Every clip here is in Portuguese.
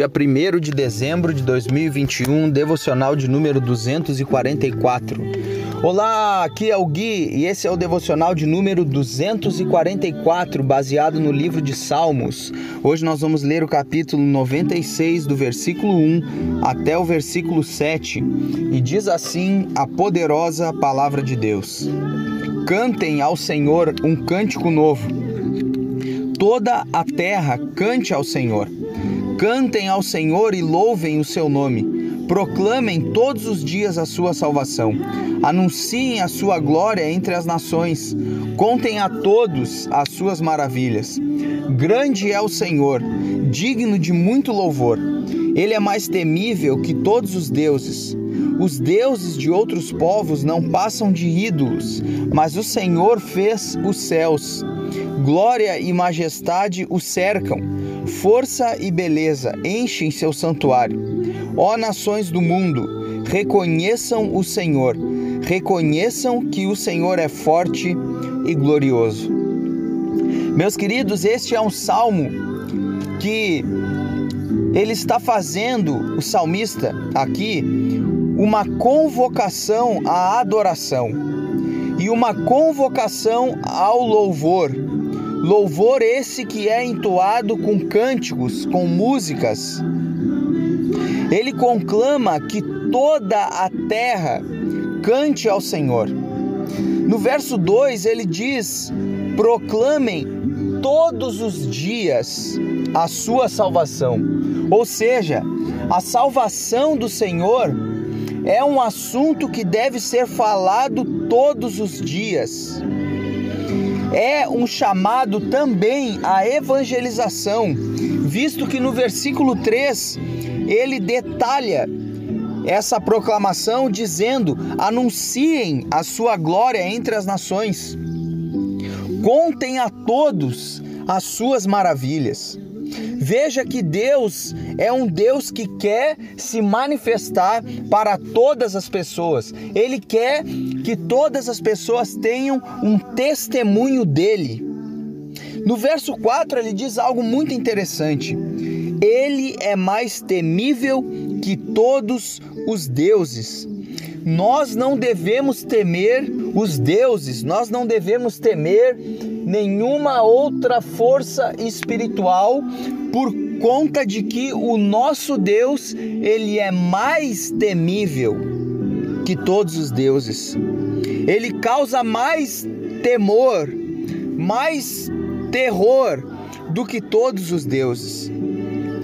Dia 1 de dezembro de 2021, devocional de número 244. Olá, aqui é o Gui e esse é o devocional de número 244, baseado no livro de Salmos. Hoje nós vamos ler o capítulo 96, do versículo 1 até o versículo 7, e diz assim a poderosa palavra de Deus: Cantem ao Senhor um cântico novo. Toda a terra cante ao Senhor Cantem ao Senhor e louvem o seu nome. Proclamem todos os dias a sua salvação. Anunciem a sua glória entre as nações. Contem a todos as suas maravilhas. Grande é o Senhor, digno de muito louvor. Ele é mais temível que todos os deuses. Os deuses de outros povos não passam de ídolos, mas o Senhor fez os céus. Glória e majestade o cercam, força e beleza enchem seu santuário. Ó nações do mundo, reconheçam o Senhor, reconheçam que o Senhor é forte e glorioso. Meus queridos, este é um salmo que ele está fazendo, o salmista aqui, uma convocação à adoração e uma convocação ao louvor. Louvor esse que é entoado com cânticos, com músicas. Ele conclama que toda a terra cante ao Senhor. No verso 2 ele diz: proclamem todos os dias a sua salvação. Ou seja, a salvação do Senhor é um assunto que deve ser falado todos os dias. É um chamado também à evangelização, visto que no versículo 3 ele detalha essa proclamação dizendo: anunciem a sua glória entre as nações, contem a todos as suas maravilhas. Veja que Deus é um Deus que quer se manifestar para todas as pessoas. Ele quer que todas as pessoas tenham um testemunho dele. No verso 4 ele diz algo muito interessante. Ele é mais temível que todos os deuses. Nós não devemos temer os deuses, nós não devemos temer nenhuma outra força espiritual por conta de que o nosso Deus, ele é mais temível que todos os deuses. Ele causa mais temor, mais terror do que todos os deuses.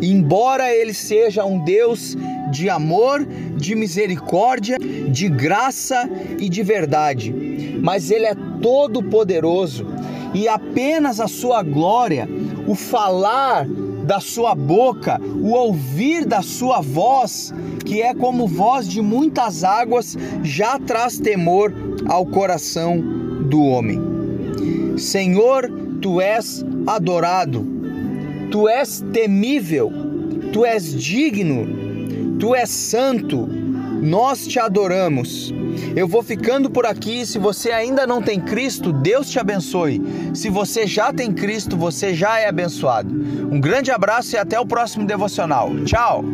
Embora ele seja um Deus de amor, de misericórdia, de graça e de verdade, mas ele é todo poderoso e apenas a sua glória, o falar da sua boca, o ouvir da sua voz, que é como voz de muitas águas, já traz temor ao coração do homem. Senhor, tu és adorado, tu és temível, tu és digno, tu és santo, nós te adoramos. Eu vou ficando por aqui. Se você ainda não tem Cristo, Deus te abençoe. Se você já tem Cristo, você já é abençoado. Um grande abraço e até o próximo devocional. Tchau!